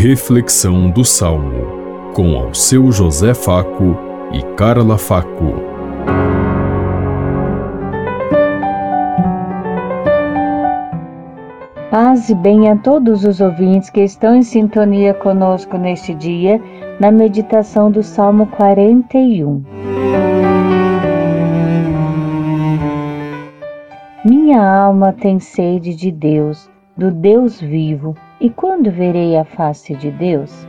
Reflexão do Salmo, com ao seu José Faco e Carla Faco. Paz e bem a todos os ouvintes que estão em sintonia conosco neste dia, na meditação do Salmo 41. Minha alma tem sede de Deus, do Deus vivo, e quando verei a face de Deus?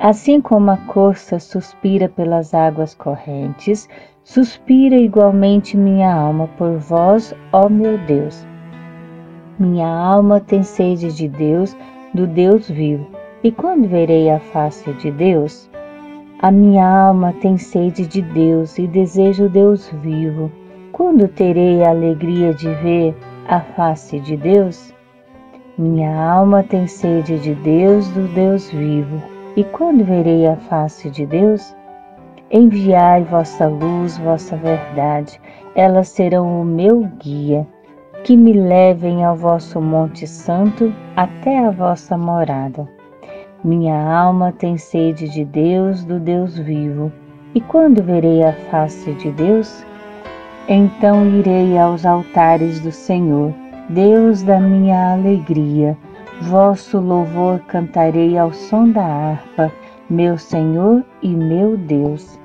Assim como a corça suspira pelas águas correntes, suspira igualmente minha alma por vós, ó meu Deus. Minha alma tem sede de Deus, do Deus vivo. E quando verei a face de Deus? A minha alma tem sede de Deus e desejo o Deus vivo. Quando terei a alegria de ver a face de Deus? Minha alma tem sede de Deus, do Deus vivo. E quando verei a face de Deus? Enviai vossa luz, vossa verdade, elas serão o meu guia, que me levem ao vosso Monte Santo até a vossa morada. Minha alma tem sede de Deus, do Deus vivo. E quando verei a face de Deus? Então irei aos altares do Senhor, Deus da minha alegria. Vosso louvor cantarei ao som da harpa, meu Senhor e meu Deus.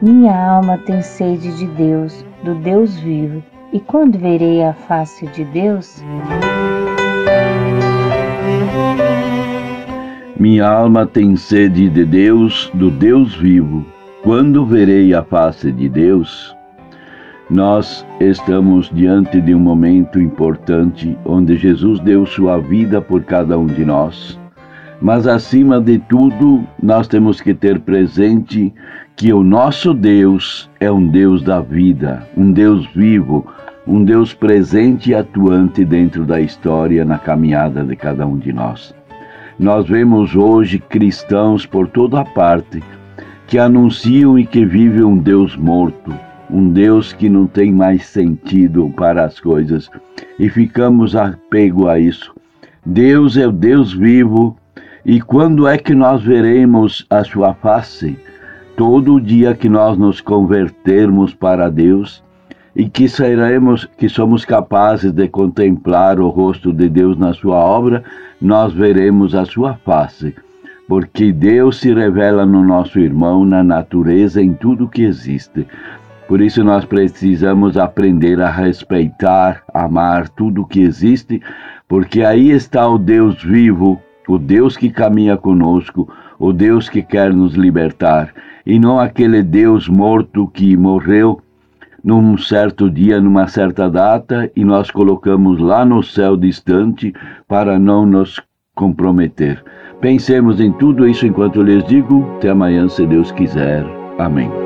Minha alma tem sede de Deus, do Deus vivo, e quando verei a face de Deus? Minha alma tem sede de Deus, do Deus vivo. Quando verei a face de Deus? Nós estamos diante de um momento importante onde Jesus deu sua vida por cada um de nós. Mas acima de tudo, nós temos que ter presente que o nosso Deus é um Deus da vida, um Deus vivo, um Deus presente e atuante dentro da história, na caminhada de cada um de nós. Nós vemos hoje cristãos por toda parte que anunciam e que vivem um Deus morto, um Deus que não tem mais sentido para as coisas e ficamos apego a isso. Deus é o Deus vivo e quando é que nós veremos a sua face? Todo dia que nós nos convertermos para Deus e que seremos, que somos capazes de contemplar o rosto de Deus na sua obra, nós veremos a sua face. Porque Deus se revela no nosso irmão, na natureza, em tudo que existe. Por isso nós precisamos aprender a respeitar, amar tudo que existe, porque aí está o Deus vivo, o Deus que caminha conosco, o Deus que quer nos libertar, e não aquele Deus morto que morreu num certo dia, numa certa data, e nós colocamos lá no céu distante para não nos comprometer. Pensemos em tudo isso enquanto eu lhes digo. Até amanhã, se Deus quiser. Amém.